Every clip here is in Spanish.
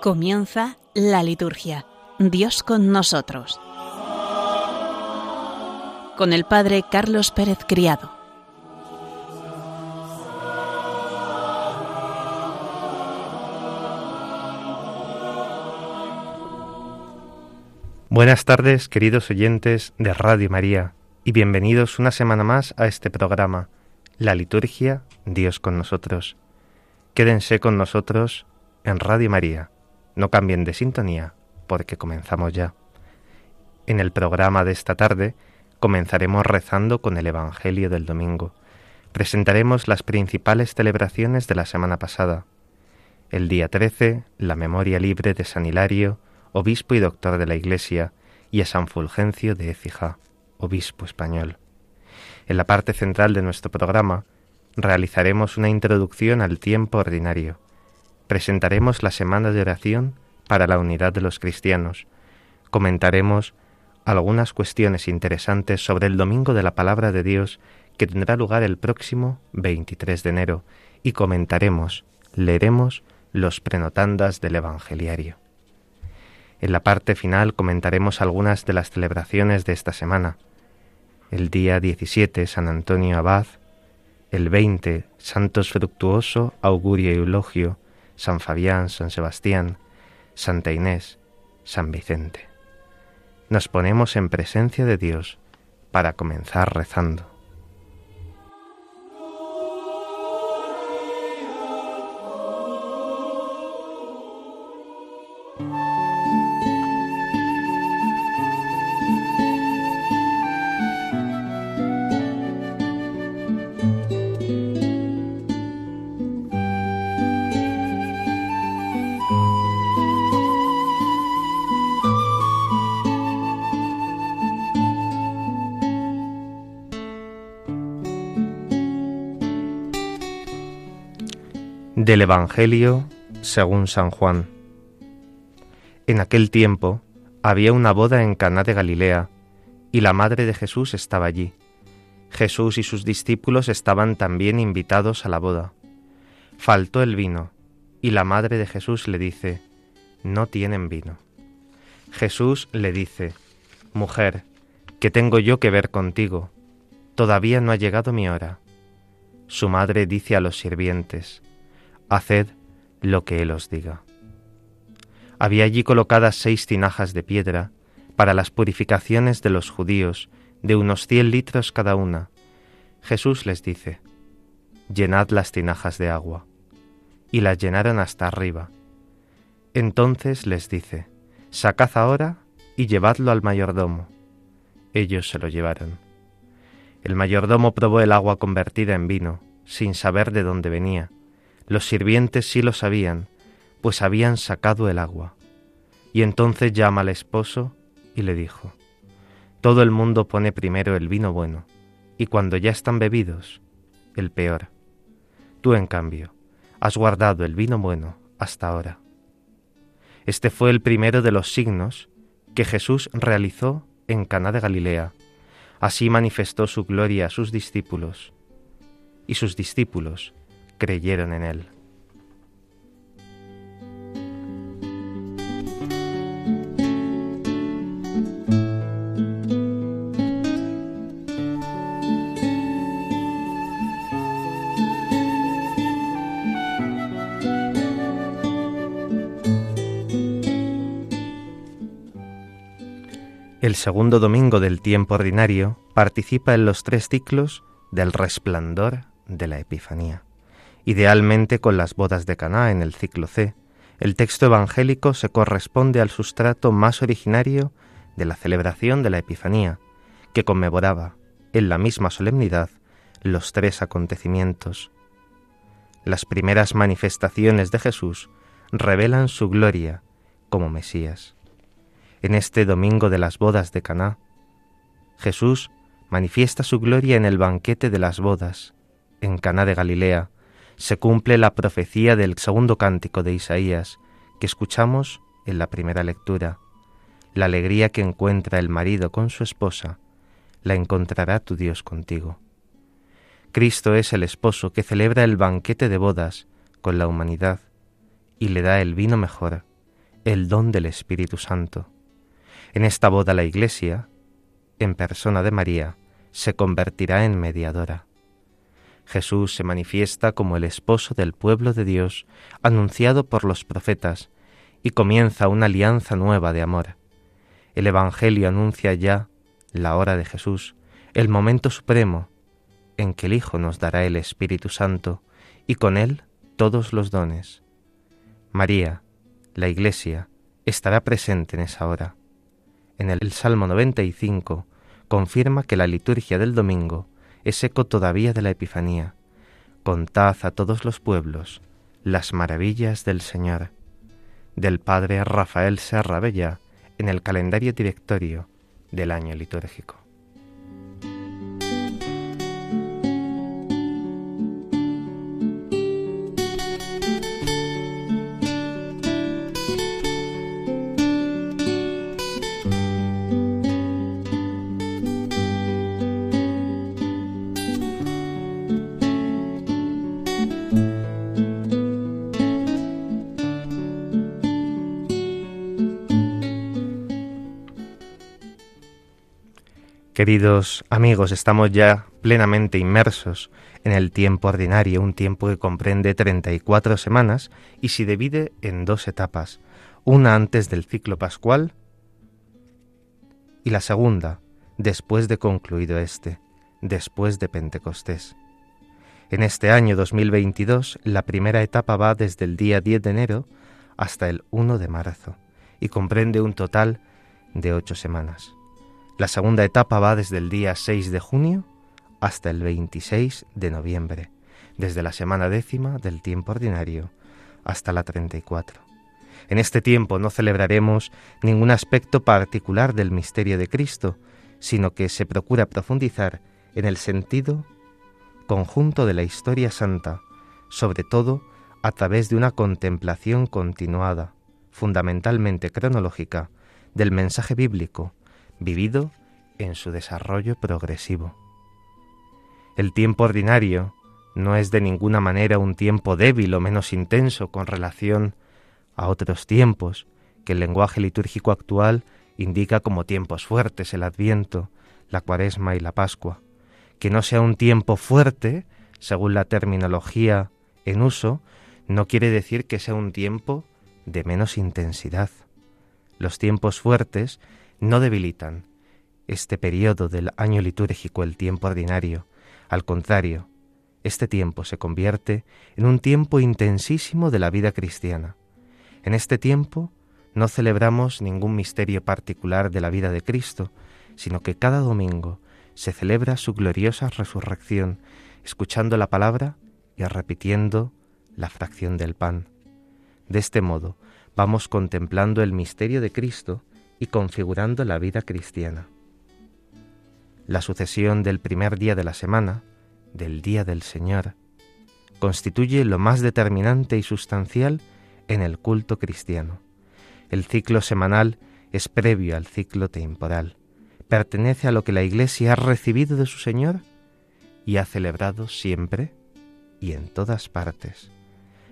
Comienza la liturgia. Dios con nosotros. Con el Padre Carlos Pérez Criado. Buenas tardes, queridos oyentes de Radio María, y bienvenidos una semana más a este programa, La Liturgia, Dios con nosotros. Quédense con nosotros en Radio María. No cambien de sintonía, porque comenzamos ya. En el programa de esta tarde comenzaremos rezando con el Evangelio del domingo. Presentaremos las principales celebraciones de la semana pasada. El día 13, la memoria libre de San Hilario, obispo y doctor de la Iglesia, y a San Fulgencio de Écija, obispo español. En la parte central de nuestro programa realizaremos una introducción al tiempo ordinario. Presentaremos la semana de oración para la unidad de los cristianos. Comentaremos algunas cuestiones interesantes sobre el Domingo de la Palabra de Dios que tendrá lugar el próximo 23 de enero y comentaremos, leeremos los prenotandas del Evangeliario. En la parte final comentaremos algunas de las celebraciones de esta semana. El día 17, San Antonio Abad. El 20, Santos Fructuoso, Augurio y Eulogio, San Fabián, San Sebastián, Santa Inés, San Vicente. Nos ponemos en presencia de Dios para comenzar rezando. Del Evangelio según San Juan. En aquel tiempo había una boda en Caná de Galilea, y la madre de Jesús estaba allí. Jesús y sus discípulos estaban también invitados a la boda. Faltó el vino, y la madre de Jesús le dice, No tienen vino. Jesús le dice, Mujer, ¿qué tengo yo que ver contigo? Todavía no ha llegado mi hora. Su madre dice a los sirvientes, Haced lo que Él os diga. Había allí colocadas seis tinajas de piedra para las purificaciones de los judíos, de unos cien litros cada una. Jesús les dice, Llenad las tinajas de agua. Y las llenaron hasta arriba. Entonces les dice, Sacad ahora y llevadlo al mayordomo. Ellos se lo llevaron. El mayordomo probó el agua convertida en vino, sin saber de dónde venía los sirvientes sí lo sabían, pues habían sacado el agua. Y entonces llama al esposo y le dijo, Todo el mundo pone primero el vino bueno, y cuando ya están bebidos, el peor. Tú, en cambio, has guardado el vino bueno hasta ahora. Este fue el primero de los signos que Jesús realizó en Caná de Galilea. Así manifestó su gloria a sus discípulos, y sus discípulos creyeron en él. El segundo domingo del tiempo ordinario participa en los tres ciclos del resplandor de la Epifanía idealmente con las bodas de Caná en el ciclo C, el texto evangélico se corresponde al sustrato más originario de la celebración de la Epifanía, que conmemoraba, en la misma solemnidad, los tres acontecimientos. Las primeras manifestaciones de Jesús revelan su gloria como Mesías. En este domingo de las bodas de Caná, Jesús manifiesta su gloria en el banquete de las bodas, en Caná de Galilea, se cumple la profecía del segundo cántico de Isaías que escuchamos en la primera lectura. La alegría que encuentra el marido con su esposa, la encontrará tu Dios contigo. Cristo es el esposo que celebra el banquete de bodas con la humanidad y le da el vino mejor, el don del Espíritu Santo. En esta boda la Iglesia, en persona de María, se convertirá en mediadora. Jesús se manifiesta como el esposo del pueblo de Dios, anunciado por los profetas, y comienza una alianza nueva de amor. El Evangelio anuncia ya la hora de Jesús, el momento supremo en que el Hijo nos dará el Espíritu Santo y con él todos los dones. María, la Iglesia, estará presente en esa hora. En el Salmo 95 confirma que la liturgia del domingo es eco todavía de la Epifanía. Contad a todos los pueblos las maravillas del Señor. Del Padre Rafael Serra Bella en el calendario directorio del año litúrgico. Queridos amigos, estamos ya plenamente inmersos en el tiempo ordinario, un tiempo que comprende 34 semanas y se divide en dos etapas, una antes del ciclo pascual y la segunda después de concluido este, después de Pentecostés. En este año 2022, la primera etapa va desde el día 10 de enero hasta el 1 de marzo y comprende un total de ocho semanas. La segunda etapa va desde el día 6 de junio hasta el 26 de noviembre, desde la semana décima del tiempo ordinario hasta la 34. En este tiempo no celebraremos ningún aspecto particular del misterio de Cristo, sino que se procura profundizar en el sentido conjunto de la historia santa, sobre todo a través de una contemplación continuada, fundamentalmente cronológica, del mensaje bíblico, vivido en su desarrollo progresivo. El tiempo ordinario no es de ninguna manera un tiempo débil o menos intenso con relación a otros tiempos que el lenguaje litúrgico actual indica como tiempos fuertes el Adviento, la Cuaresma y la Pascua. Que no sea un tiempo fuerte, según la terminología en uso, no quiere decir que sea un tiempo de menos intensidad. Los tiempos fuertes no debilitan este periodo del año litúrgico, el tiempo ordinario. Al contrario, este tiempo se convierte en un tiempo intensísimo de la vida cristiana. En este tiempo no celebramos ningún misterio particular de la vida de Cristo, sino que cada domingo se celebra su gloriosa resurrección, escuchando la palabra y repitiendo la fracción del pan. De este modo vamos contemplando el misterio de Cristo y configurando la vida cristiana. La sucesión del primer día de la semana, del día del Señor, constituye lo más determinante y sustancial en el culto cristiano. El ciclo semanal es previo al ciclo temporal, pertenece a lo que la Iglesia ha recibido de su Señor y ha celebrado siempre y en todas partes.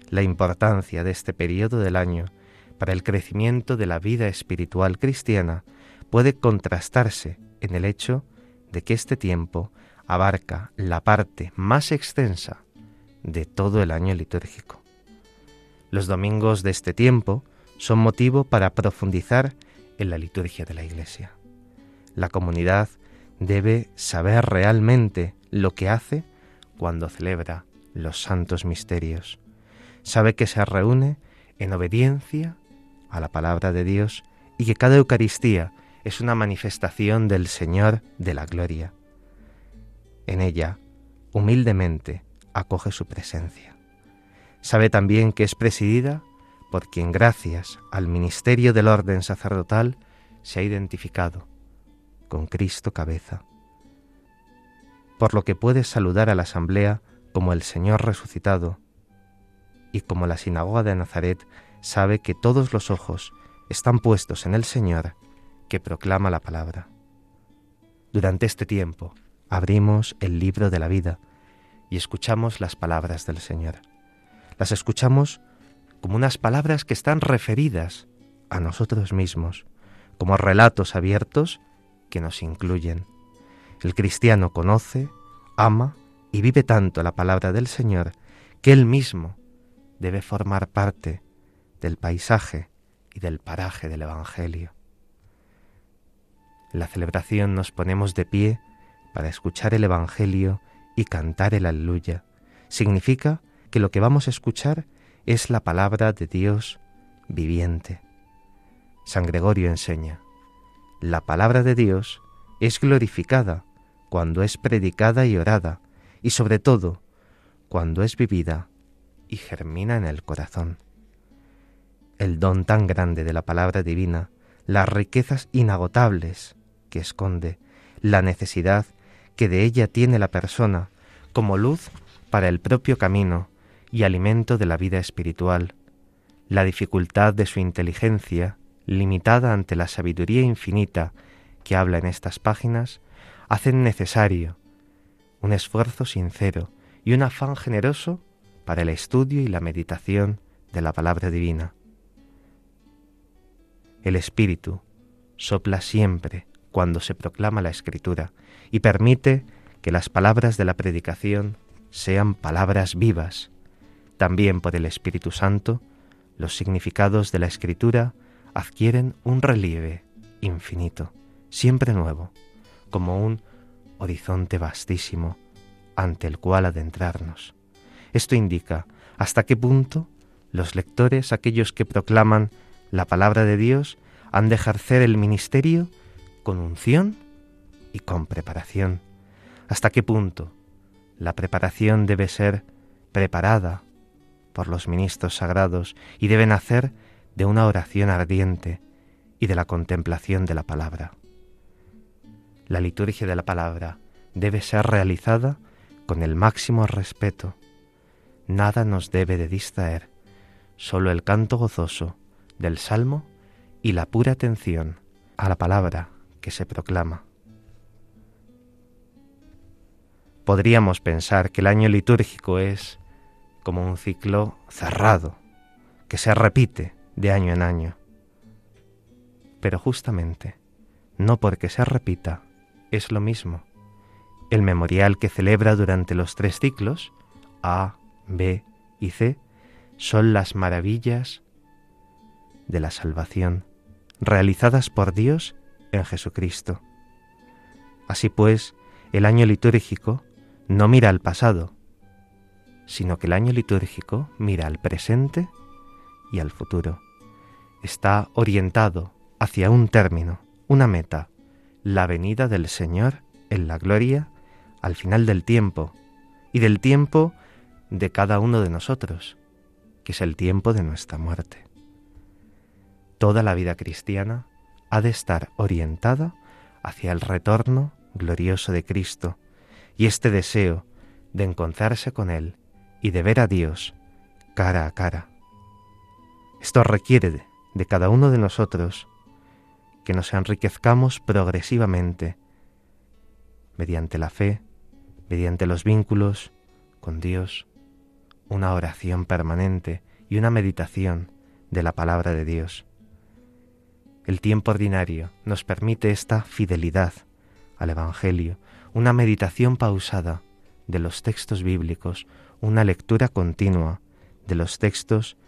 La importancia de este periodo del año para el crecimiento de la vida espiritual cristiana puede contrastarse en el hecho de que este tiempo abarca la parte más extensa de todo el año litúrgico. Los domingos de este tiempo son motivo para profundizar en la liturgia de la Iglesia. La comunidad debe saber realmente lo que hace cuando celebra los santos misterios. Sabe que se reúne en obediencia a la palabra de Dios y que cada Eucaristía es una manifestación del Señor de la gloria. En ella, humildemente, acoge su presencia. Sabe también que es presidida por quien gracias al ministerio del orden sacerdotal se ha identificado con Cristo cabeza, por lo que puede saludar a la asamblea como el Señor resucitado y como la sinagoga de Nazaret sabe que todos los ojos están puestos en el Señor que proclama la palabra. Durante este tiempo abrimos el libro de la vida y escuchamos las palabras del Señor. Las escuchamos como unas palabras que están referidas a nosotros mismos, como relatos abiertos que nos incluyen. El cristiano conoce, ama y vive tanto la palabra del Señor que él mismo debe formar parte del paisaje y del paraje del Evangelio. En la celebración nos ponemos de pie para escuchar el Evangelio y cantar el aleluya. Significa que lo que vamos a escuchar es la palabra de Dios viviente. San Gregorio enseña, la palabra de Dios es glorificada cuando es predicada y orada, y sobre todo cuando es vivida y germina en el corazón. El don tan grande de la palabra divina, las riquezas inagotables que esconde, la necesidad que de ella tiene la persona como luz para el propio camino y alimento de la vida espiritual, la dificultad de su inteligencia, limitada ante la sabiduría infinita que habla en estas páginas, hacen necesario un esfuerzo sincero y un afán generoso para el estudio y la meditación de la palabra divina. El Espíritu sopla siempre cuando se proclama la Escritura y permite que las palabras de la predicación sean palabras vivas. También por el Espíritu Santo, los significados de la Escritura adquieren un relieve infinito, siempre nuevo, como un horizonte vastísimo ante el cual adentrarnos. Esto indica hasta qué punto los lectores, aquellos que proclaman la palabra de Dios, han de ejercer el ministerio con unción y con preparación. Hasta qué punto la preparación debe ser preparada por los ministros sagrados y debe nacer de una oración ardiente y de la contemplación de la palabra. La liturgia de la palabra debe ser realizada con el máximo respeto. Nada nos debe de distraer, solo el canto gozoso del salmo y la pura atención a la palabra que se proclama. Podríamos pensar que el año litúrgico es como un ciclo cerrado, que se repite de año en año. Pero justamente, no porque se repita, es lo mismo. El memorial que celebra durante los tres ciclos, A, B y C, son las maravillas de la salvación, realizadas por Dios en Jesucristo. Así pues, el año litúrgico no mira al pasado, sino que el año litúrgico mira al presente y al futuro. Está orientado hacia un término, una meta, la venida del Señor en la gloria al final del tiempo y del tiempo de cada uno de nosotros, que es el tiempo de nuestra muerte. Toda la vida cristiana ha de estar orientada hacia el retorno glorioso de Cristo, y este deseo de encontrarse con Él y de ver a Dios cara a cara. Esto requiere de, cada uno de nosotros que nos enriquezcamos progresivamente mediante la fe, mediante los vínculos con Dios, una oración permanente y una meditación de la palabra de Dios. El tiempo ordinario nos permite esta fidelidad al Evangelio, una meditación pausada de los textos bíblicos, una lectura continua de los textos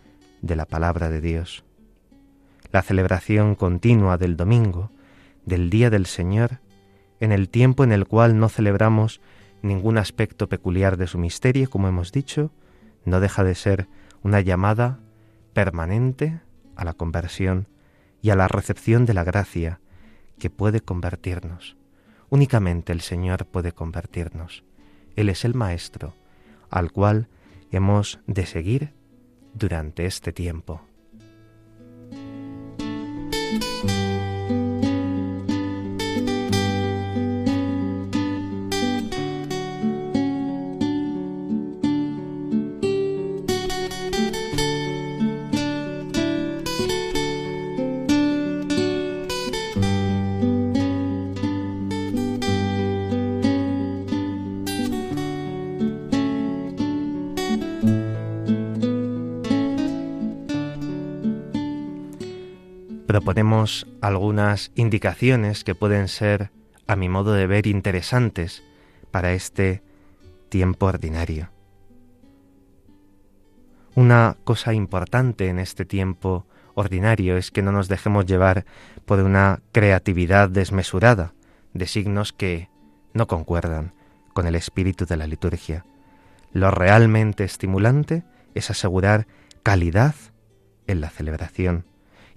de la palabra de Dios. La celebración continua del domingo, del Día del Señor, en el tiempo en el cual no celebramos ningún aspecto peculiar de su misterio, como hemos dicho, no deja de ser una llamada permanente a la conversión y a la recepción de la gracia que puede convertirnos. Únicamente el Señor puede convertirnos. Él es el Maestro, al cual hemos de seguir durante este tiempo. Proponemos algunas indicaciones que pueden ser, a mi modo de ver, interesantes para este tiempo ordinario. Una cosa importante en este tiempo ordinario es que no nos dejemos llevar por una creatividad desmesurada de signos que no concuerdan con el espíritu de la liturgia. Lo realmente estimulante es asegurar calidad en la celebración.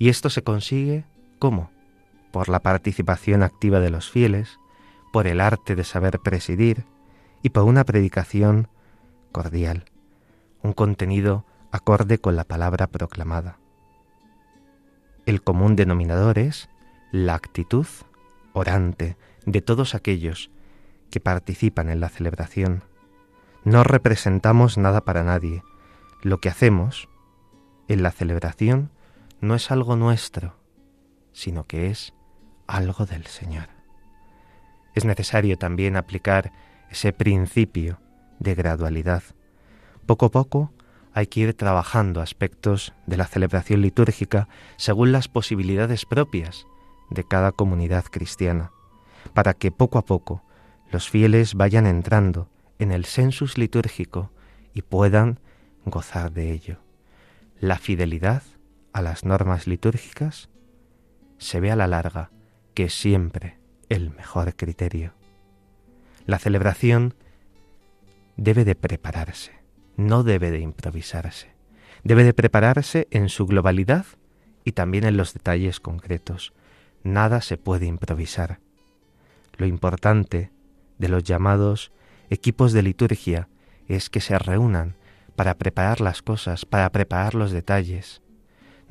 Y esto se consigue ¿cómo? Por la participación activa de los fieles, por el arte de saber presidir y por una predicación cordial, un contenido acorde con la palabra proclamada. El común denominador es la actitud orante de todos aquellos que participan en la celebración. No representamos nada para nadie. Lo que hacemos en la celebración no es algo nuestro, sino que es algo del Señor. Es necesario también aplicar ese principio de gradualidad. Poco a poco hay que ir trabajando aspectos de la celebración litúrgica según las posibilidades propias de cada comunidad cristiana, para que poco a poco los fieles vayan entrando en el sensus litúrgico y puedan gozar de ello. La fidelidad a las normas litúrgicas se ve a la larga que es siempre el mejor criterio. La celebración debe de prepararse no debe de improvisarse. Debe de prepararse en su globalidad y también en los detalles concretos. Nada se puede improvisar. Lo importante de los llamados equipos de liturgia es que se reúnan para preparar las cosas, para preparar los detalles,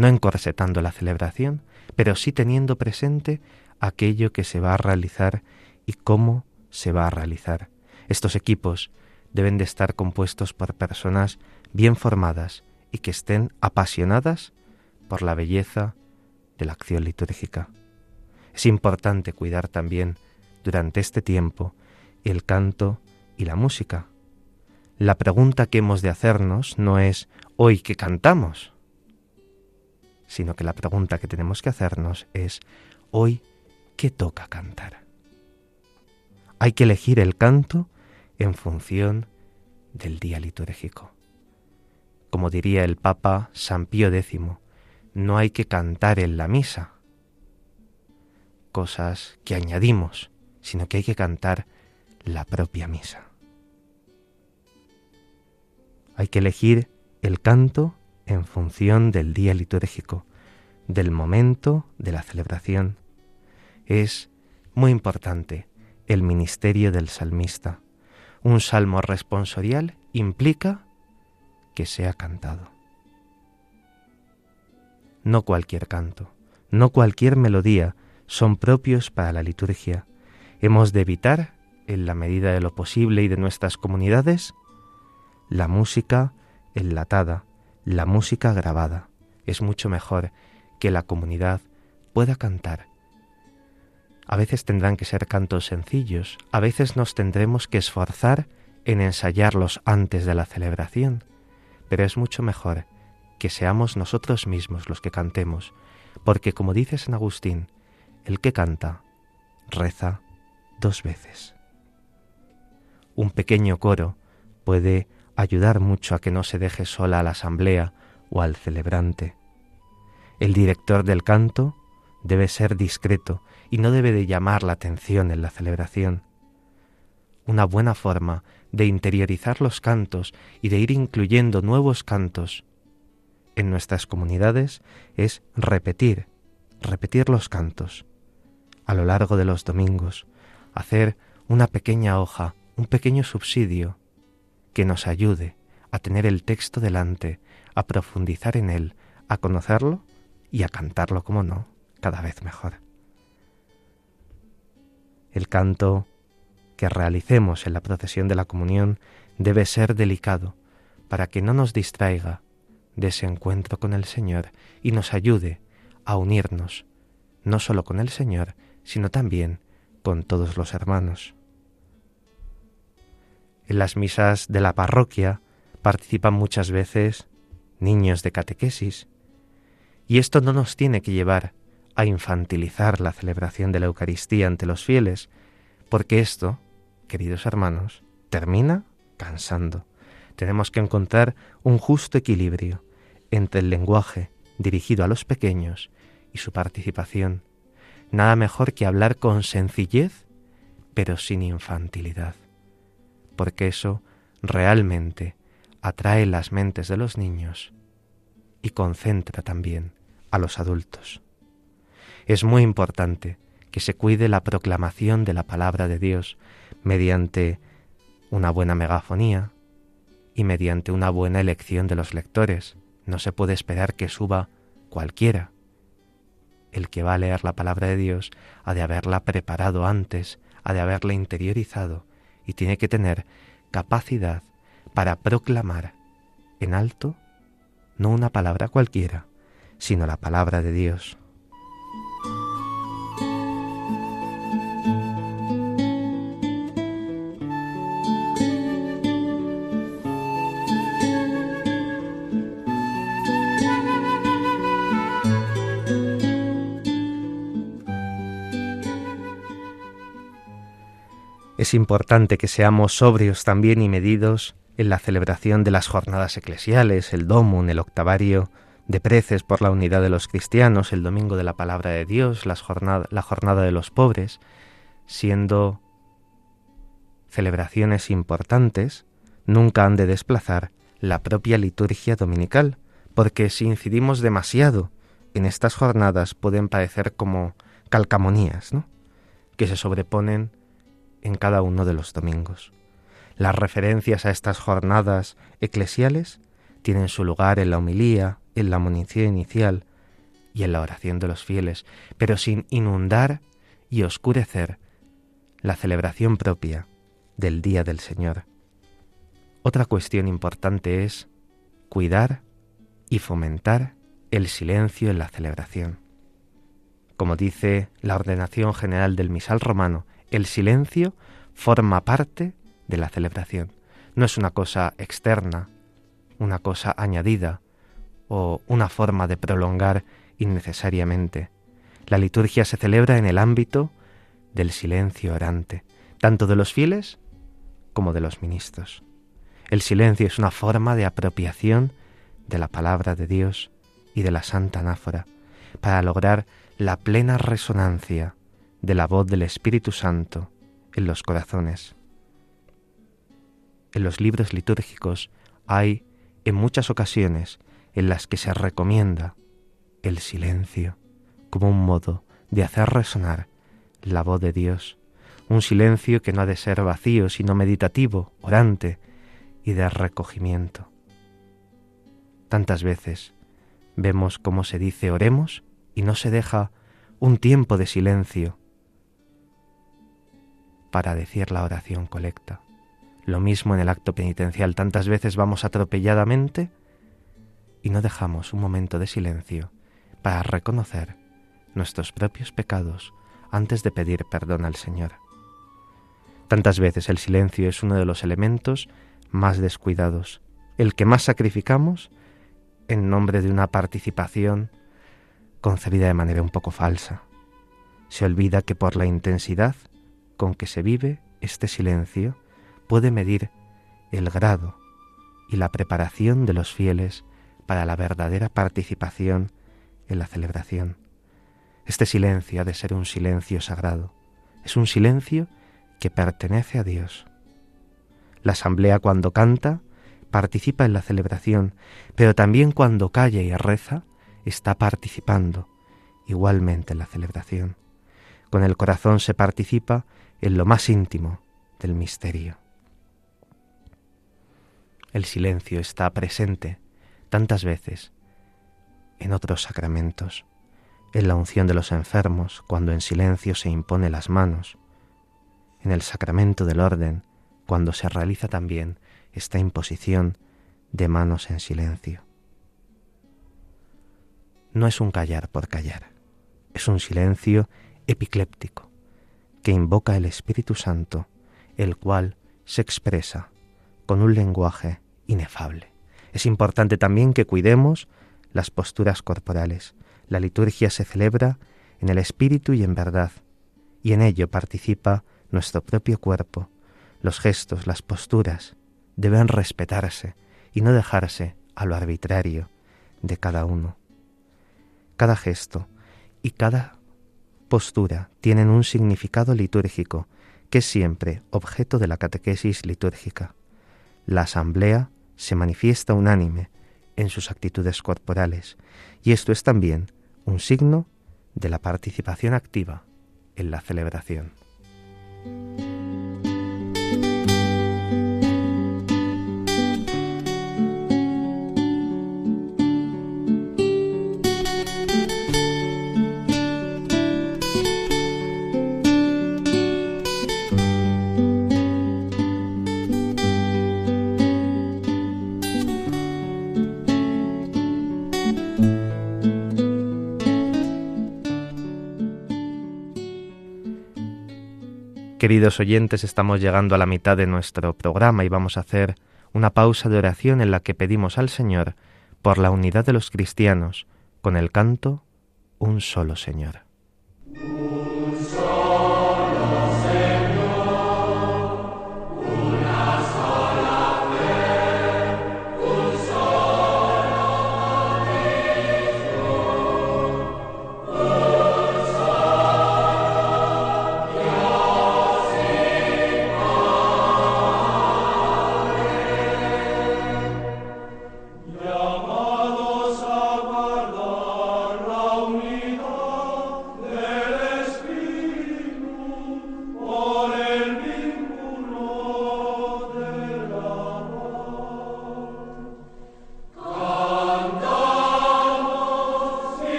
no encorsetando la celebración, pero sí teniendo presente aquello que se va a realizar y cómo se va a realizar. Estos equipos deben de estar compuestos por personas bien formadas y que estén apasionadas por la belleza de la acción litúrgica. Es importante cuidar también durante este tiempo el canto y la música. La pregunta que hemos de hacernos no es hoy que cantamos, sino que la pregunta que tenemos que hacernos es hoy qué toca cantar. Hay que elegir el canto en función del día litúrgico. Como diría el Papa San Pío X, no hay que cantar en la misa cosas que añadimos, sino que hay que cantar la propia misa. Hay que elegir el canto en función del día litúrgico, del momento de la celebración. Es muy importante el ministerio del salmista un salmo responsorial implica que sea cantado. No cualquier canto, no cualquier melodía son propios para la liturgia. Hemos de evitar, en la medida de lo posible y de nuestras comunidades, la música enlatada, la música grabada. Es mucho mejor que la comunidad pueda cantar a veces tendrán que ser cantos sencillos, a veces nos tendremos que esforzar en ensayarlos antes de la celebración, pero es mucho mejor que seamos nosotros mismos los que cantemos, porque como dice San Agustín, el que canta, reza dos veces. Un pequeño coro puede ayudar mucho a que no se deje sola a la asamblea o al celebrante. El director del canto debe ser discreto y no debe de llamar la atención en la celebración. Una buena forma de interiorizar los cantos y de ir incluyendo nuevos cantos en nuestras comunidades es repetir, repetir los cantos a lo largo de los domingos, hacer una pequeña hoja, un pequeño subsidio que nos ayude a tener el texto delante, a profundizar en él, a conocerlo y a cantarlo como no cada vez mejor. El canto que realicemos en la procesión de la comunión debe ser delicado para que no nos distraiga de ese encuentro con el Señor y nos ayude a unirnos no solo con el Señor, sino también con todos los hermanos. En las misas de la parroquia participan muchas veces niños de catequesis, y esto no nos tiene que llevar a infantilizar la celebración de la Eucaristía ante los fieles, porque esto, queridos hermanos, termina cansando. Tenemos que encontrar un justo equilibrio entre el lenguaje dirigido a los pequeños y su participación. Nada mejor que hablar con sencillez, pero sin infantilidad, porque eso realmente atrae las mentes de los niños y concentra también a los adultos. Es muy importante que se cuide la proclamación de la palabra de Dios mediante una buena megafonía y mediante una buena elección de los lectores. No se puede esperar que suba cualquiera. El que va a leer la palabra de Dios ha de haberla preparado antes, ha de haberla interiorizado y tiene que tener capacidad para proclamar en alto no una palabra cualquiera, sino la palabra de Dios. Es importante que seamos sobrios también y medidos en la celebración de las jornadas eclesiales, el domum, el octavario de preces por la unidad de los cristianos, el domingo de la palabra de Dios, la jornada de los pobres, siendo celebraciones importantes, nunca han de desplazar la propia liturgia dominical, porque si incidimos demasiado en estas jornadas pueden parecer como calcamonías, ¿no? que se sobreponen en cada uno de los domingos. Las referencias a estas jornadas eclesiales tienen su lugar en la homilía, en la munición inicial y en la oración de los fieles, pero sin inundar y oscurecer la celebración propia del Día del Señor. Otra cuestión importante es cuidar y fomentar el silencio en la celebración. Como dice la ordenación general del misal romano, el silencio forma parte de la celebración. No es una cosa externa, una cosa añadida o una forma de prolongar innecesariamente. La liturgia se celebra en el ámbito del silencio orante, tanto de los fieles como de los ministros. El silencio es una forma de apropiación de la palabra de Dios y de la santa anáfora, para lograr la plena resonancia de la voz del Espíritu Santo en los corazones. En los libros litúrgicos hay en muchas ocasiones en las que se recomienda el silencio como un modo de hacer resonar la voz de Dios, un silencio que no ha de ser vacío, sino meditativo, orante y de recogimiento. Tantas veces vemos cómo se dice oremos y no se deja un tiempo de silencio para decir la oración colecta. Lo mismo en el acto penitencial. Tantas veces vamos atropelladamente y no dejamos un momento de silencio para reconocer nuestros propios pecados antes de pedir perdón al Señor. Tantas veces el silencio es uno de los elementos más descuidados, el que más sacrificamos en nombre de una participación concebida de manera un poco falsa. Se olvida que por la intensidad con que se vive este silencio puede medir el grado y la preparación de los fieles para la verdadera participación en la celebración. Este silencio ha de ser un silencio sagrado, es un silencio que pertenece a Dios. La asamblea cuando canta participa en la celebración, pero también cuando calla y reza está participando igualmente en la celebración. Con el corazón se participa en lo más íntimo del misterio. El silencio está presente tantas veces en otros sacramentos, en la unción de los enfermos, cuando en silencio se impone las manos, en el sacramento del orden, cuando se realiza también esta imposición de manos en silencio. No es un callar por callar, es un silencio epicléptico, que invoca el Espíritu Santo, el cual se expresa con un lenguaje inefable. Es importante también que cuidemos las posturas corporales. La liturgia se celebra en el espíritu y en verdad, y en ello participa nuestro propio cuerpo. Los gestos, las posturas deben respetarse y no dejarse a lo arbitrario de cada uno. Cada gesto y cada postura tienen un significado litúrgico que es siempre objeto de la catequesis litúrgica. La asamblea se manifiesta unánime en sus actitudes corporales y esto es también un signo de la participación activa en la celebración. Queridos oyentes, estamos llegando a la mitad de nuestro programa y vamos a hacer una pausa de oración en la que pedimos al Señor por la unidad de los cristianos con el canto Un solo Señor.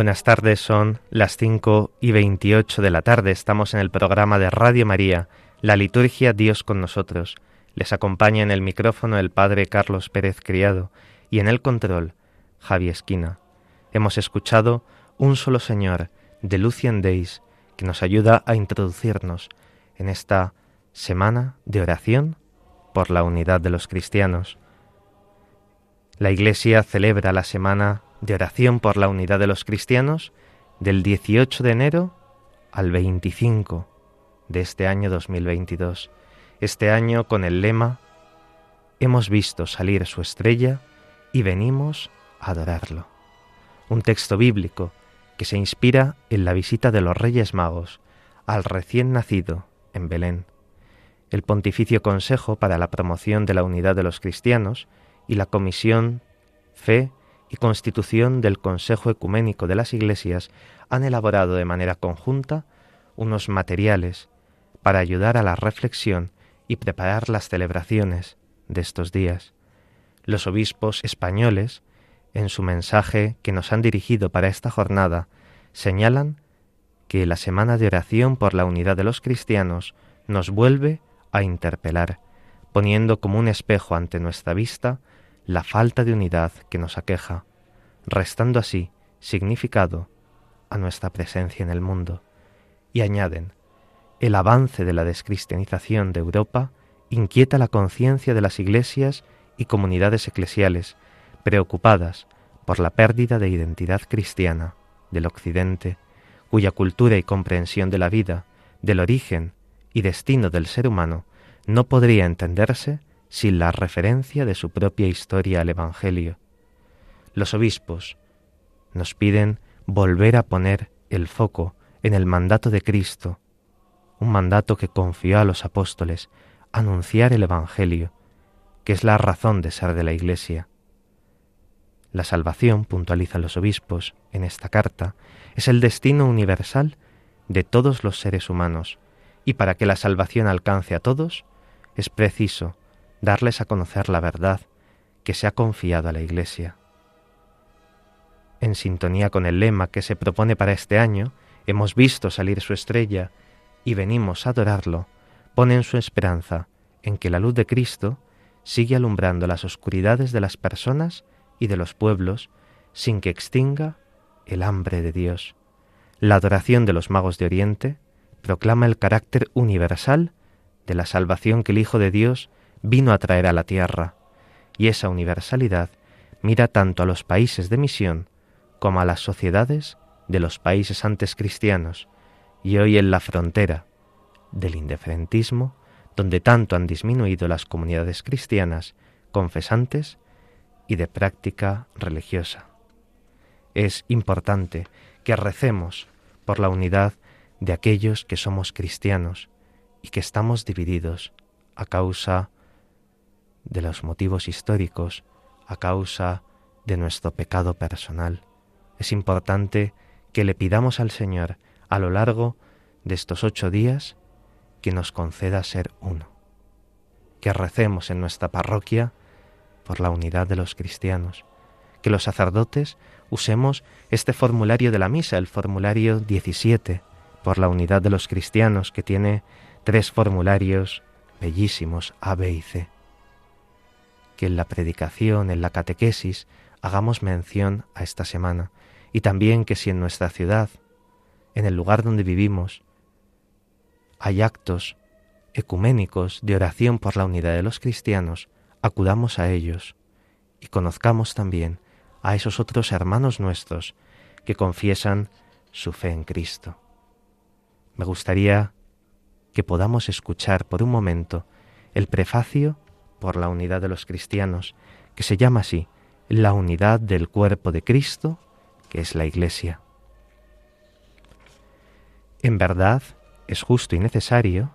Buenas tardes, son las 5 y 28 de la tarde. Estamos en el programa de Radio María, la liturgia Dios con nosotros. Les acompaña en el micrófono el Padre Carlos Pérez Criado y en el control Javi Esquina. Hemos escuchado Un solo Señor de Lucian Days que nos ayuda a introducirnos en esta semana de oración por la unidad de los cristianos. La Iglesia celebra la semana de oración por la unidad de los cristianos del 18 de enero al 25 de este año 2022. Este año con el lema Hemos visto salir su estrella y venimos a adorarlo. Un texto bíblico que se inspira en la visita de los Reyes Magos al recién nacido en Belén. El Pontificio Consejo para la Promoción de la Unidad de los Cristianos y la Comisión Fe y constitución del Consejo Ecuménico de las Iglesias han elaborado de manera conjunta unos materiales para ayudar a la reflexión y preparar las celebraciones de estos días. Los obispos españoles, en su mensaje que nos han dirigido para esta jornada, señalan que la semana de oración por la unidad de los cristianos nos vuelve a interpelar, poniendo como un espejo ante nuestra vista la falta de unidad que nos aqueja, restando así significado a nuestra presencia en el mundo. Y añaden, el avance de la descristianización de Europa inquieta la conciencia de las iglesias y comunidades eclesiales, preocupadas por la pérdida de identidad cristiana del Occidente, cuya cultura y comprensión de la vida, del origen y destino del ser humano no podría entenderse sin la referencia de su propia historia al Evangelio. Los obispos nos piden volver a poner el foco en el mandato de Cristo, un mandato que confió a los apóstoles, anunciar el Evangelio, que es la razón de ser de la Iglesia. La salvación, puntualizan los obispos en esta carta, es el destino universal de todos los seres humanos, y para que la salvación alcance a todos, es preciso darles a conocer la verdad que se ha confiado a la Iglesia. En sintonía con el lema que se propone para este año, hemos visto salir su estrella y venimos a adorarlo, ponen su esperanza en que la luz de Cristo sigue alumbrando las oscuridades de las personas y de los pueblos sin que extinga el hambre de Dios. La adoración de los magos de Oriente proclama el carácter universal de la salvación que el Hijo de Dios vino a traer a la tierra, y esa universalidad mira tanto a los países de misión como a las sociedades de los países antes cristianos, y hoy en la frontera del indiferentismo, donde tanto han disminuido las comunidades cristianas confesantes y de práctica religiosa. Es importante que recemos por la unidad de aquellos que somos cristianos y que estamos divididos a causa de los motivos históricos, a causa de nuestro pecado personal. Es importante que le pidamos al Señor a lo largo de estos ocho días que nos conceda ser uno, que recemos en nuestra parroquia por la unidad de los cristianos, que los sacerdotes usemos este formulario de la misa, el formulario 17, por la unidad de los cristianos, que tiene tres formularios bellísimos, A, B y C. Que en la predicación, en la catequesis, hagamos mención a esta semana y también que si en nuestra ciudad, en el lugar donde vivimos, hay actos ecuménicos de oración por la unidad de los cristianos, acudamos a ellos y conozcamos también a esos otros hermanos nuestros que confiesan su fe en Cristo. Me gustaría que podamos escuchar por un momento el prefacio por la unidad de los cristianos, que se llama así, la unidad del cuerpo de Cristo, que es la Iglesia. En verdad, es justo y necesario,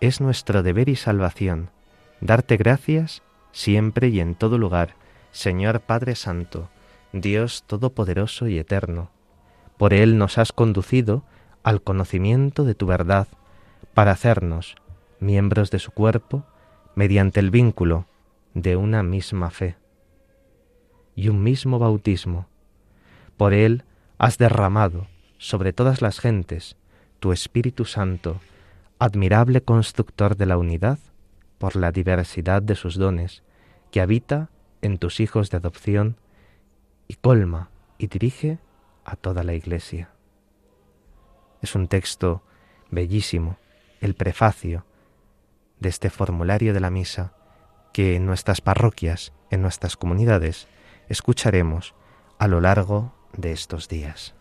es nuestro deber y salvación darte gracias siempre y en todo lugar, Señor Padre Santo, Dios Todopoderoso y Eterno. Por Él nos has conducido al conocimiento de tu verdad, para hacernos miembros de su cuerpo mediante el vínculo de una misma fe y un mismo bautismo. Por Él has derramado sobre todas las gentes tu Espíritu Santo, admirable constructor de la unidad por la diversidad de sus dones, que habita en tus hijos de adopción y colma y dirige a toda la Iglesia. Es un texto bellísimo, el prefacio de este formulario de la misa que en nuestras parroquias, en nuestras comunidades, escucharemos a lo largo de estos días.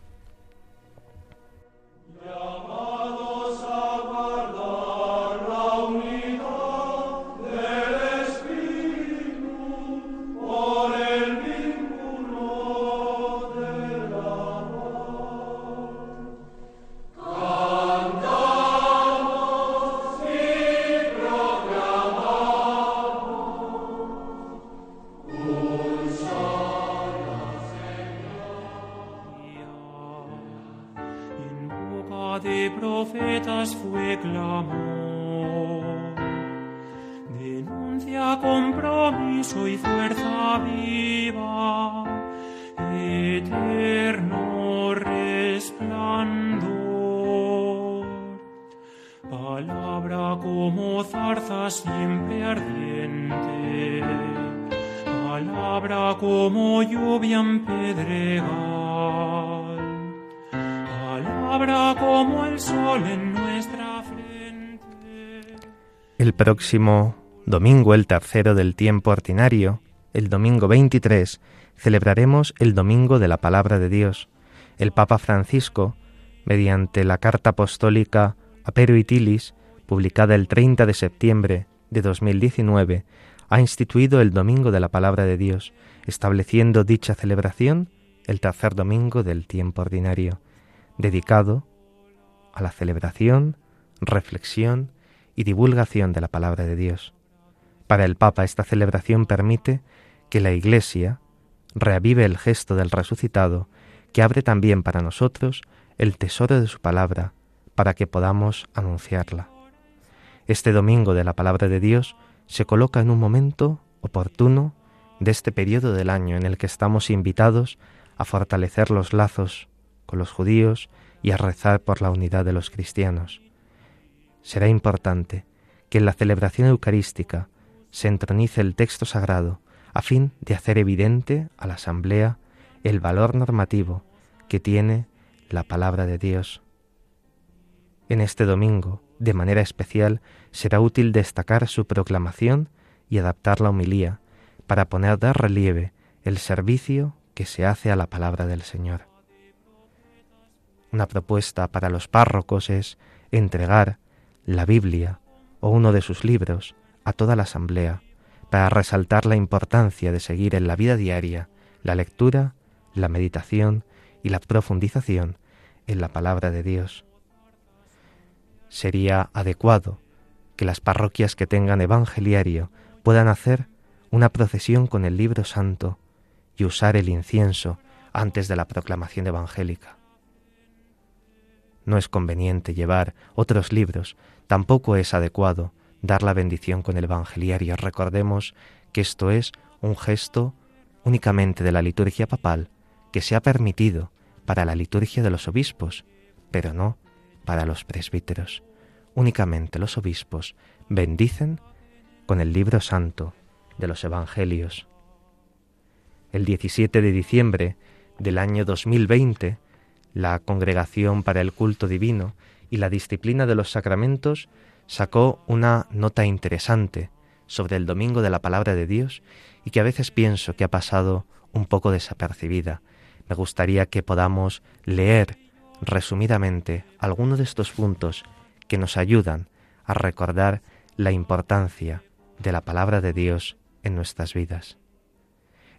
Próximo domingo, el tercero del tiempo ordinario, el domingo 23, celebraremos el Domingo de la Palabra de Dios. El Papa Francisco, mediante la carta apostólica Apero Itilis, publicada el 30 de septiembre de 2019, ha instituido el Domingo de la Palabra de Dios, estableciendo dicha celebración el tercer domingo del tiempo ordinario, dedicado a la celebración, reflexión y divulgación de la palabra de Dios. Para el Papa esta celebración permite que la Iglesia reavive el gesto del resucitado, que abre también para nosotros el tesoro de su palabra, para que podamos anunciarla. Este domingo de la palabra de Dios se coloca en un momento oportuno de este periodo del año en el que estamos invitados a fortalecer los lazos con los judíos y a rezar por la unidad de los cristianos. Será importante que en la celebración eucarística se entronice el texto sagrado a fin de hacer evidente a la Asamblea el valor normativo que tiene la palabra de Dios. En este domingo, de manera especial, será útil destacar su proclamación y adaptar la homilía para poner de relieve el servicio que se hace a la palabra del Señor. Una propuesta para los párrocos es entregar la Biblia o uno de sus libros a toda la asamblea para resaltar la importancia de seguir en la vida diaria la lectura, la meditación y la profundización en la palabra de Dios. Sería adecuado que las parroquias que tengan evangeliario puedan hacer una procesión con el libro santo y usar el incienso antes de la proclamación evangélica. No es conveniente llevar otros libros, tampoco es adecuado dar la bendición con el evangeliario. Recordemos que esto es un gesto únicamente de la liturgia papal que se ha permitido para la liturgia de los obispos, pero no para los presbíteros. Únicamente los obispos bendicen con el libro santo de los evangelios. El 17 de diciembre del año 2020, la Congregación para el Culto Divino y la Disciplina de los Sacramentos sacó una nota interesante sobre el Domingo de la Palabra de Dios y que a veces pienso que ha pasado un poco desapercibida. Me gustaría que podamos leer resumidamente algunos de estos puntos que nos ayudan a recordar la importancia de la palabra de Dios en nuestras vidas.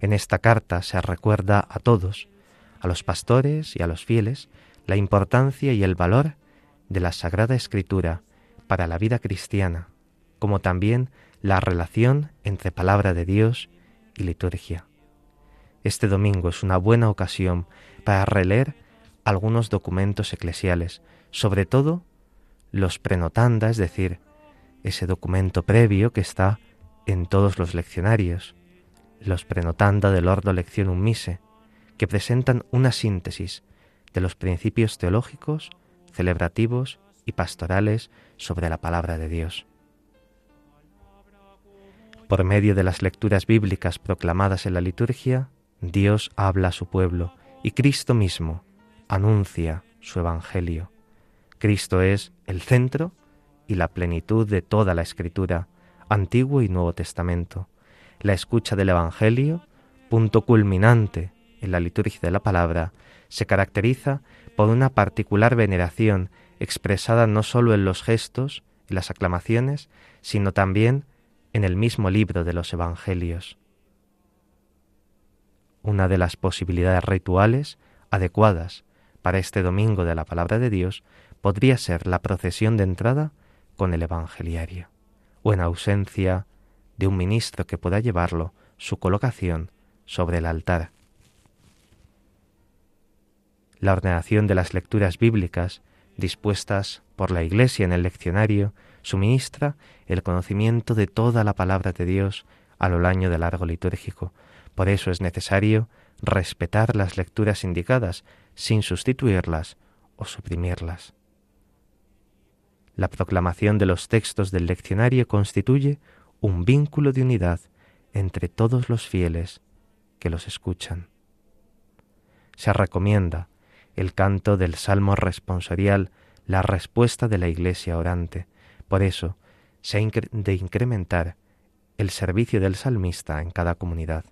En esta carta se recuerda a todos, a los pastores y a los fieles, la importancia y el valor de la Sagrada Escritura para la vida cristiana, como también la relación entre palabra de Dios y liturgia. Este domingo es una buena ocasión para releer algunos documentos eclesiales, sobre todo los prenotanda, es decir, ese documento previo que está en todos los leccionarios, los prenotanda del Ordo Lectionum Mise, que presentan una síntesis de los principios teológicos, celebrativos y pastorales sobre la palabra de Dios. Por medio de las lecturas bíblicas proclamadas en la liturgia, Dios habla a su pueblo y Cristo mismo anuncia su Evangelio. Cristo es el centro y la plenitud de toda la Escritura, Antiguo y Nuevo Testamento. La escucha del Evangelio, punto culminante en la liturgia de la palabra, se caracteriza por una particular veneración expresada no sólo en los gestos y las aclamaciones, sino también en el mismo libro de los Evangelios. Una de las posibilidades rituales adecuadas para este domingo de la palabra de Dios podría ser la procesión de entrada con el Evangeliario, o en ausencia de un ministro que pueda llevarlo, su colocación sobre el altar. La ordenación de las lecturas bíblicas dispuestas por la Iglesia en el leccionario, suministra el conocimiento de toda la palabra de Dios a lo largo del largo litúrgico. Por eso es necesario respetar las lecturas indicadas sin sustituirlas o suprimirlas. La proclamación de los textos del leccionario constituye un vínculo de unidad entre todos los fieles que los escuchan. Se recomienda el canto del salmo responsorial, la respuesta de la iglesia orante. Por eso se ha de incrementar el servicio del salmista en cada comunidad.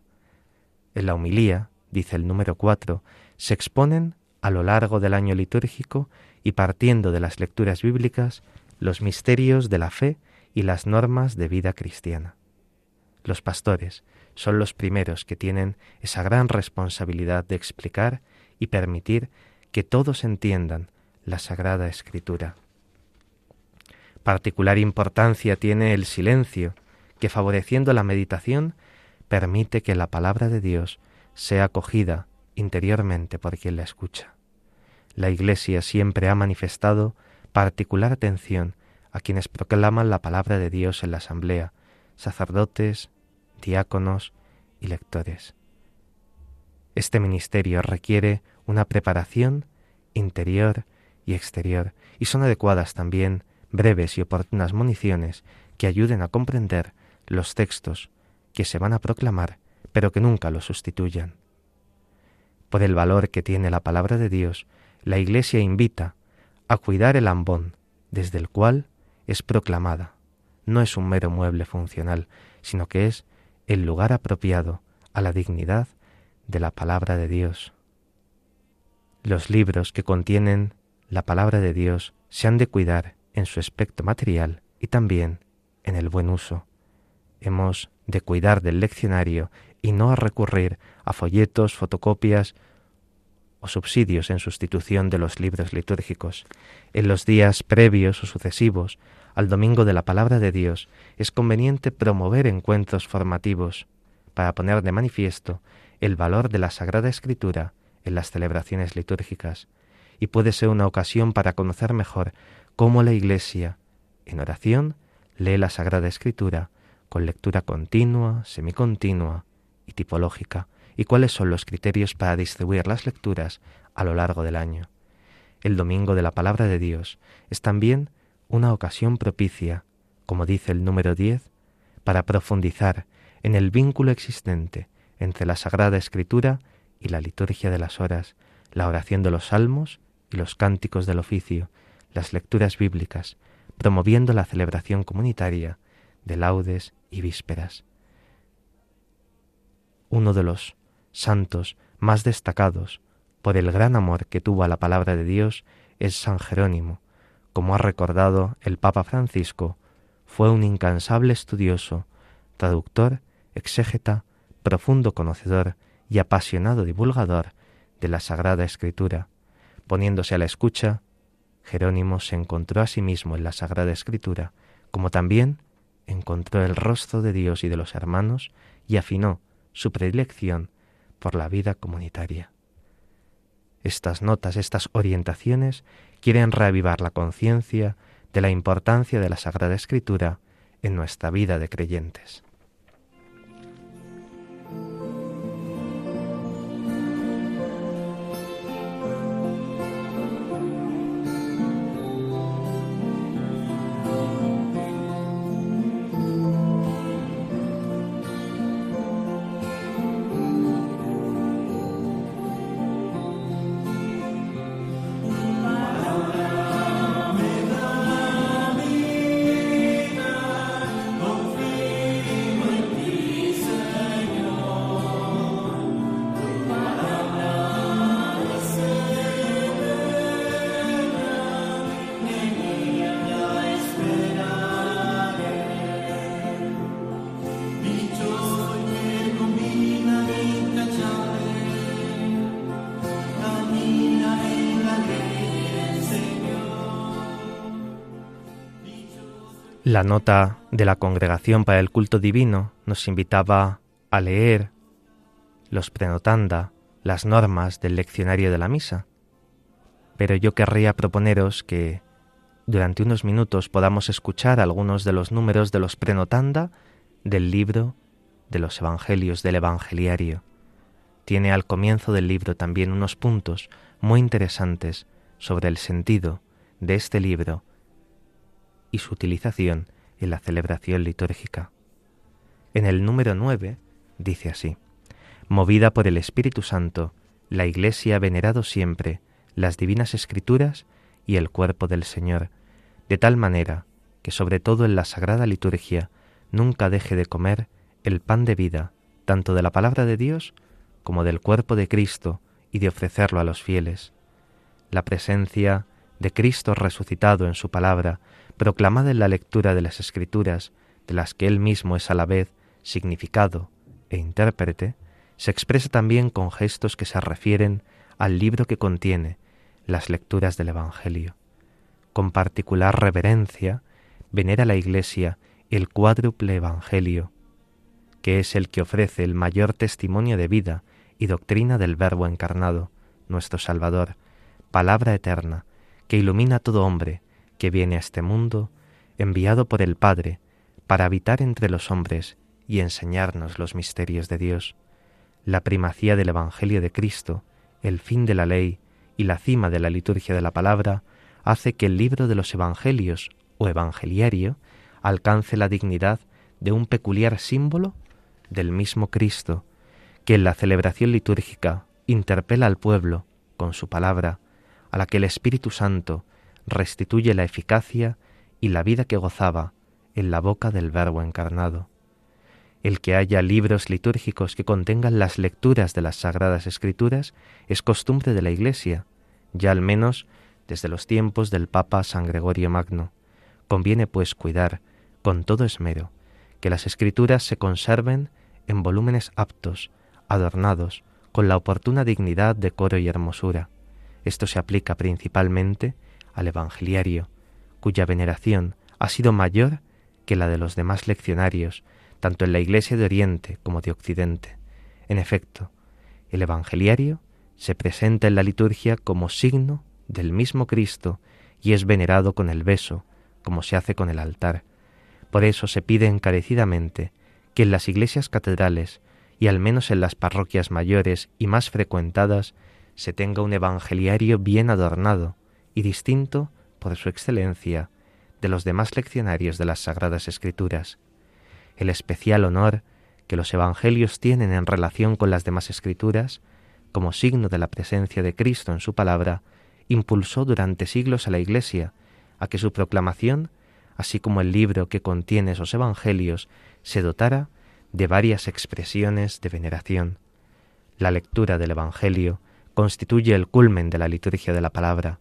En la humilía, dice el número 4, se exponen a lo largo del año litúrgico y partiendo de las lecturas bíblicas los misterios de la fe y las normas de vida cristiana. Los pastores son los primeros que tienen esa gran responsabilidad de explicar y permitir que todos entiendan la Sagrada Escritura. Particular importancia tiene el silencio, que favoreciendo la meditación permite que la palabra de Dios sea acogida interiormente por quien la escucha. La Iglesia siempre ha manifestado particular atención a quienes proclaman la palabra de Dios en la asamblea, sacerdotes, diáconos y lectores. Este ministerio requiere una preparación interior y exterior y son adecuadas también breves y oportunas municiones que ayuden a comprender los textos que se van a proclamar, pero que nunca los sustituyan. Por el valor que tiene la palabra de Dios, la Iglesia invita a cuidar el ambón desde el cual es proclamada. No es un mero mueble funcional, sino que es el lugar apropiado a la dignidad de la palabra de Dios. Los libros que contienen la palabra de Dios se han de cuidar en su aspecto material y también en el buen uso. Hemos de cuidar del leccionario y no a recurrir a folletos, fotocopias o subsidios en sustitución de los libros litúrgicos. En los días previos o sucesivos al Domingo de la Palabra de Dios es conveniente promover encuentros formativos para poner de manifiesto el valor de la Sagrada Escritura en las celebraciones litúrgicas y puede ser una ocasión para conocer mejor cómo la Iglesia, en oración, lee la Sagrada Escritura con lectura continua, semicontinua y tipológica, y cuáles son los criterios para distribuir las lecturas a lo largo del año. El Domingo de la Palabra de Dios es también una ocasión propicia, como dice el número 10, para profundizar en el vínculo existente entre la Sagrada Escritura y la liturgia de las horas, la oración de los salmos y los cánticos del oficio, las lecturas bíblicas, promoviendo la celebración comunitaria de laudes y vísperas. Uno de los santos más destacados por el gran amor que tuvo a la palabra de Dios es San Jerónimo, como ha recordado el Papa Francisco, fue un incansable estudioso, traductor, exégeta, profundo conocedor y apasionado divulgador de la Sagrada Escritura. Poniéndose a la escucha, Jerónimo se encontró a sí mismo en la Sagrada Escritura, como también encontró el rostro de Dios y de los hermanos y afinó su predilección por la vida comunitaria. Estas notas, estas orientaciones quieren reavivar la conciencia de la importancia de la Sagrada Escritura en nuestra vida de creyentes. La nota de la Congregación para el Culto Divino nos invitaba a leer los prenotanda, las normas del leccionario de la misa. Pero yo querría proponeros que durante unos minutos podamos escuchar algunos de los números de los prenotanda del libro de los Evangelios del Evangeliario. Tiene al comienzo del libro también unos puntos muy interesantes sobre el sentido de este libro y su utilización en la celebración litúrgica. En el número 9 dice así, Movida por el Espíritu Santo, la Iglesia ha venerado siempre las divinas escrituras y el cuerpo del Señor, de tal manera que sobre todo en la sagrada liturgia nunca deje de comer el pan de vida, tanto de la palabra de Dios como del cuerpo de Cristo, y de ofrecerlo a los fieles. La presencia de Cristo resucitado en su palabra, proclamada en la lectura de las Escrituras, de las que él mismo es a la vez significado e intérprete, se expresa también con gestos que se refieren al libro que contiene las lecturas del Evangelio. Con particular reverencia, venera la Iglesia el cuádruple Evangelio, que es el que ofrece el mayor testimonio de vida y doctrina del Verbo encarnado, nuestro Salvador, palabra eterna, que ilumina a todo hombre que viene a este mundo, enviado por el Padre, para habitar entre los hombres y enseñarnos los misterios de Dios, la primacía del Evangelio de Cristo, el fin de la ley y la cima de la liturgia de la palabra, hace que el libro de los Evangelios o Evangeliario alcance la dignidad de un peculiar símbolo del mismo Cristo, que en la celebración litúrgica interpela al pueblo con su palabra, a la que el Espíritu Santo restituye la eficacia y la vida que gozaba en la boca del Verbo encarnado. El que haya libros litúrgicos que contengan las lecturas de las Sagradas Escrituras es costumbre de la Iglesia, ya al menos desde los tiempos del Papa San Gregorio Magno. Conviene, pues, cuidar, con todo esmero, que las Escrituras se conserven en volúmenes aptos, adornados, con la oportuna dignidad, decoro y hermosura. Esto se aplica principalmente al Evangeliario, cuya veneración ha sido mayor que la de los demás leccionarios, tanto en la Iglesia de Oriente como de Occidente. En efecto, el Evangeliario se presenta en la liturgia como signo del mismo Cristo y es venerado con el beso, como se hace con el altar. Por eso se pide encarecidamente que en las iglesias catedrales y al menos en las parroquias mayores y más frecuentadas se tenga un evangeliario bien adornado y distinto por su excelencia de los demás leccionarios de las Sagradas Escrituras. El especial honor que los evangelios tienen en relación con las demás escrituras, como signo de la presencia de Cristo en su palabra, impulsó durante siglos a la Iglesia a que su proclamación, así como el libro que contiene esos evangelios, se dotara de varias expresiones de veneración. La lectura del Evangelio constituye el culmen de la liturgia de la palabra.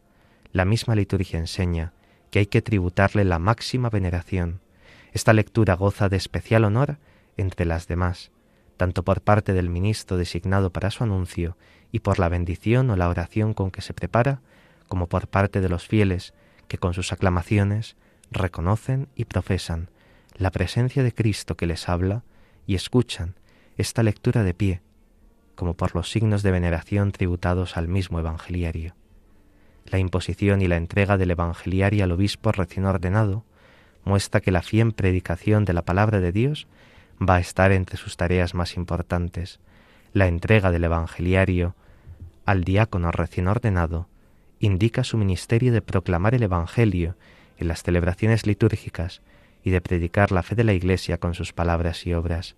La misma liturgia enseña que hay que tributarle la máxima veneración. Esta lectura goza de especial honor entre las demás, tanto por parte del ministro designado para su anuncio y por la bendición o la oración con que se prepara, como por parte de los fieles que con sus aclamaciones reconocen y profesan la presencia de Cristo que les habla y escuchan esta lectura de pie, como por los signos de veneración tributados al mismo evangeliario. La imposición y la entrega del evangeliario al obispo recién ordenado muestra que la fiel predicación de la palabra de Dios va a estar entre sus tareas más importantes. La entrega del evangeliario al diácono recién ordenado indica su ministerio de proclamar el Evangelio en las celebraciones litúrgicas y de predicar la fe de la Iglesia con sus palabras y obras.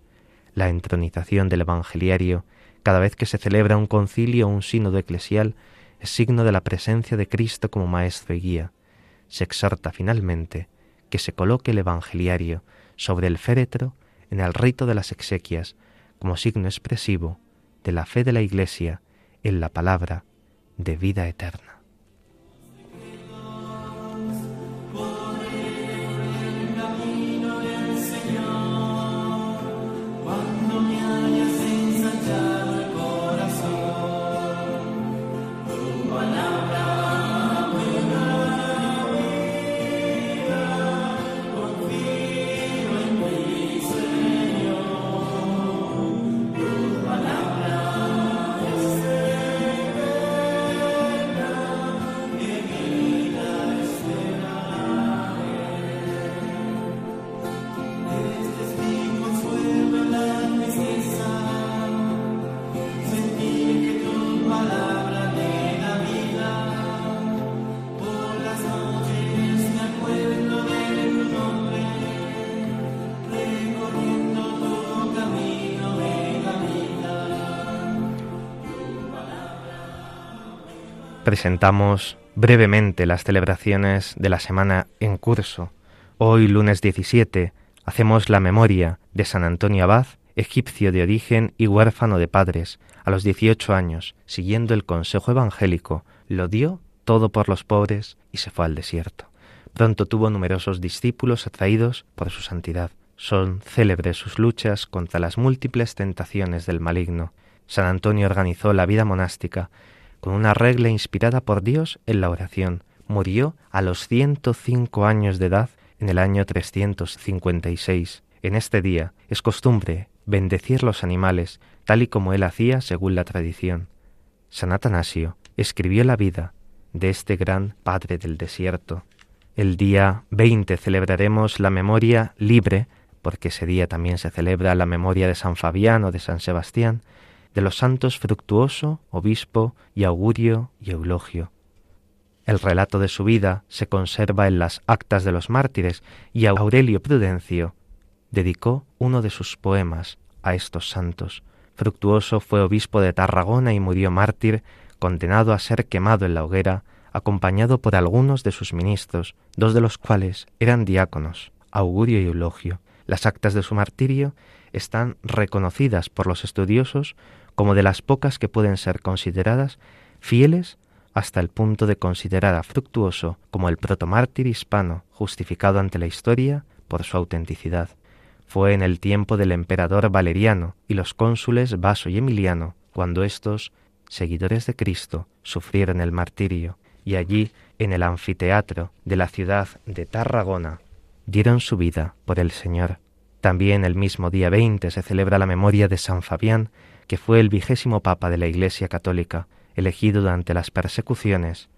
La entronización del Evangeliario, cada vez que se celebra un concilio o un sínodo eclesial, es signo de la presencia de Cristo como Maestro y Guía. Se exhorta finalmente que se coloque el Evangeliario sobre el féretro en el rito de las exequias, como signo expresivo de la fe de la Iglesia en la palabra de vida eterna. Presentamos brevemente las celebraciones de la semana en curso. Hoy, lunes 17, Hacemos la memoria de San Antonio Abad, egipcio de origen y huérfano de padres. A los 18 años, siguiendo el consejo evangélico, lo dio todo por los pobres y se fue al desierto. Pronto tuvo numerosos discípulos atraídos por su santidad. Son célebres sus luchas contra las múltiples tentaciones del maligno. San Antonio organizó la vida monástica con una regla inspirada por Dios en la oración. Murió a los 105 años de edad en el año 356. En este día es costumbre bendecir los animales, tal y como él hacía según la tradición. San Atanasio escribió la vida de este gran padre del desierto. El día 20 celebraremos la memoria libre, porque ese día también se celebra la memoria de San Fabián o de San Sebastián, de los santos Fructuoso, Obispo y Augurio y Eulogio. El relato de su vida se conserva en las actas de los mártires y Aurelio Prudencio dedicó uno de sus poemas a estos santos. Fructuoso fue obispo de Tarragona y murió mártir, condenado a ser quemado en la hoguera, acompañado por algunos de sus ministros, dos de los cuales eran diáconos, Augurio y Eulogio. Las actas de su martirio están reconocidas por los estudiosos como de las pocas que pueden ser consideradas fieles hasta el punto de considerar a Fructuoso como el protomártir hispano justificado ante la historia por su autenticidad. Fue en el tiempo del emperador Valeriano y los cónsules Vaso y Emiliano cuando estos, seguidores de Cristo, sufrieron el martirio y allí, en el anfiteatro de la ciudad de Tarragona, dieron su vida por el Señor. También el mismo día 20 se celebra la memoria de San Fabián, que fue el vigésimo papa de la Iglesia Católica, elegido durante las persecuciones.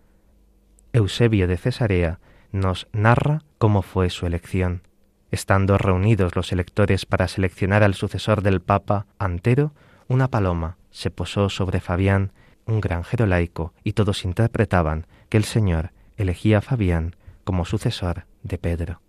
Eusebio de Cesarea nos narra cómo fue su elección. Estando reunidos los electores para seleccionar al sucesor del Papa Antero, una paloma se posó sobre Fabián, un granjero laico, y todos interpretaban que el Señor elegía a Fabián como sucesor de Pedro.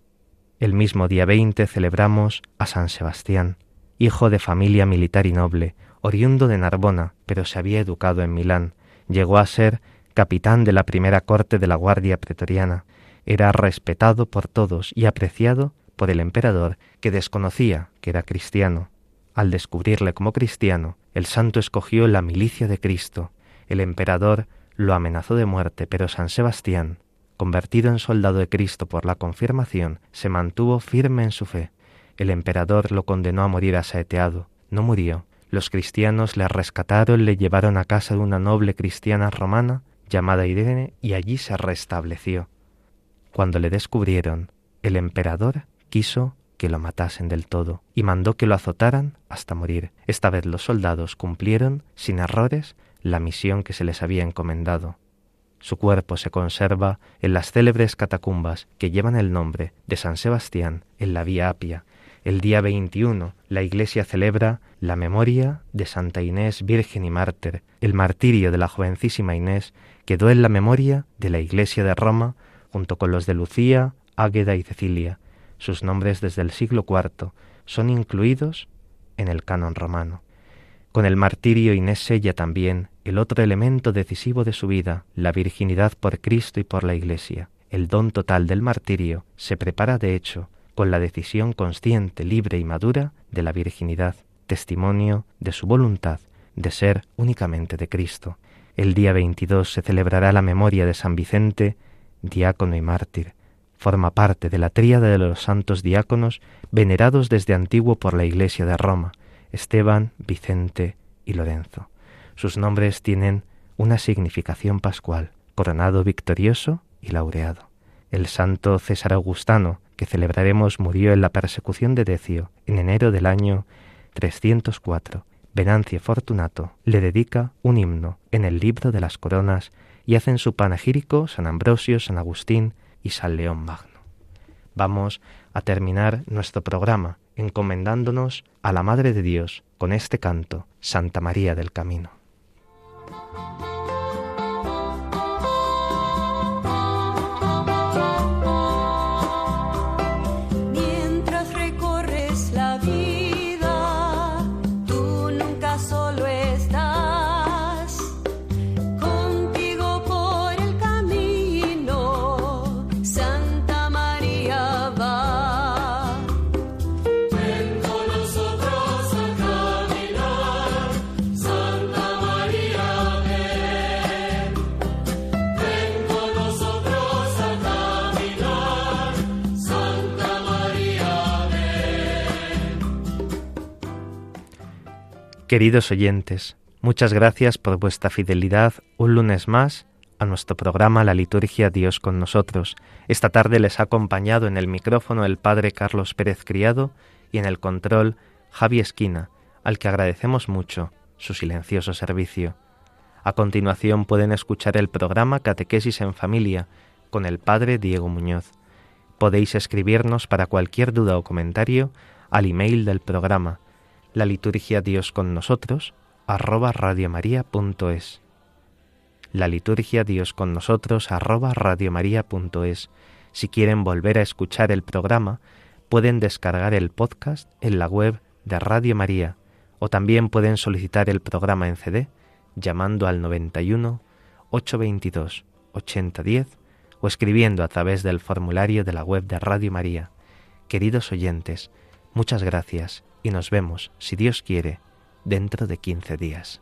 El mismo día 20 celebramos a San Sebastián, hijo de familia militar y noble, oriundo de Narbona, pero se había educado en Milán, Llegó a ser capitán de la primera corte de la Guardia Pretoriana. Era respetado por todos y apreciado por el emperador, que desconocía que era cristiano. Al descubrirle como cristiano, el santo escogió la milicia de Cristo. El emperador lo amenazó de muerte, pero San Sebastián, convertido en soldado de Cristo por la confirmación, se mantuvo firme en su fe. El emperador lo condenó a morir asaeteado. No murió, los cristianos le rescataron, le llevaron a casa de una noble cristiana romana llamada Irene y allí se restableció. Cuando le descubrieron, el emperador quiso que lo matasen del todo y mandó que lo azotaran hasta morir. Esta vez los soldados cumplieron, sin errores, la misión que se les había encomendado. Su cuerpo se conserva en las célebres catacumbas que llevan el nombre de San Sebastián en la Vía Apia, el día 21 la Iglesia celebra la memoria de Santa Inés Virgen y Mártir. El martirio de la jovencísima Inés quedó en la memoria de la Iglesia de Roma junto con los de Lucía, Águeda y Cecilia. Sus nombres desde el siglo IV son incluidos en el canon romano. Con el martirio Inés sella también el otro elemento decisivo de su vida, la virginidad por Cristo y por la Iglesia. El don total del martirio se prepara, de hecho, con la decisión consciente, libre y madura de la virginidad, testimonio de su voluntad de ser únicamente de Cristo. El día 22 se celebrará la memoria de San Vicente, diácono y mártir. Forma parte de la tríada de los santos diáconos venerados desde antiguo por la Iglesia de Roma, Esteban, Vicente y Lorenzo. Sus nombres tienen una significación pascual, coronado victorioso y laureado. El santo César Augustano, que celebraremos murió en la persecución de Decio en enero del año 304. Venancio Fortunato le dedica un himno en el libro de las coronas y hacen su panegírico San Ambrosio, San Agustín y San León Magno. Vamos a terminar nuestro programa encomendándonos a la Madre de Dios con este canto, Santa María del Camino. Queridos oyentes, muchas gracias por vuestra fidelidad un lunes más a nuestro programa La Liturgia Dios con nosotros. Esta tarde les ha acompañado en el micrófono el Padre Carlos Pérez Criado y en el control Javi Esquina, al que agradecemos mucho su silencioso servicio. A continuación pueden escuchar el programa Catequesis en Familia con el Padre Diego Muñoz. Podéis escribirnos para cualquier duda o comentario al email del programa la liturgia Dios con nosotros, arroba radiomaria.es. La liturgia Dios con nosotros, arroba radiomaria.es. Si quieren volver a escuchar el programa, pueden descargar el podcast en la web de Radio María o también pueden solicitar el programa en CD llamando al 91 822 8010 o escribiendo a través del formulario de la web de Radio María. Queridos oyentes, muchas gracias y nos vemos, si Dios quiere, dentro de 15 días.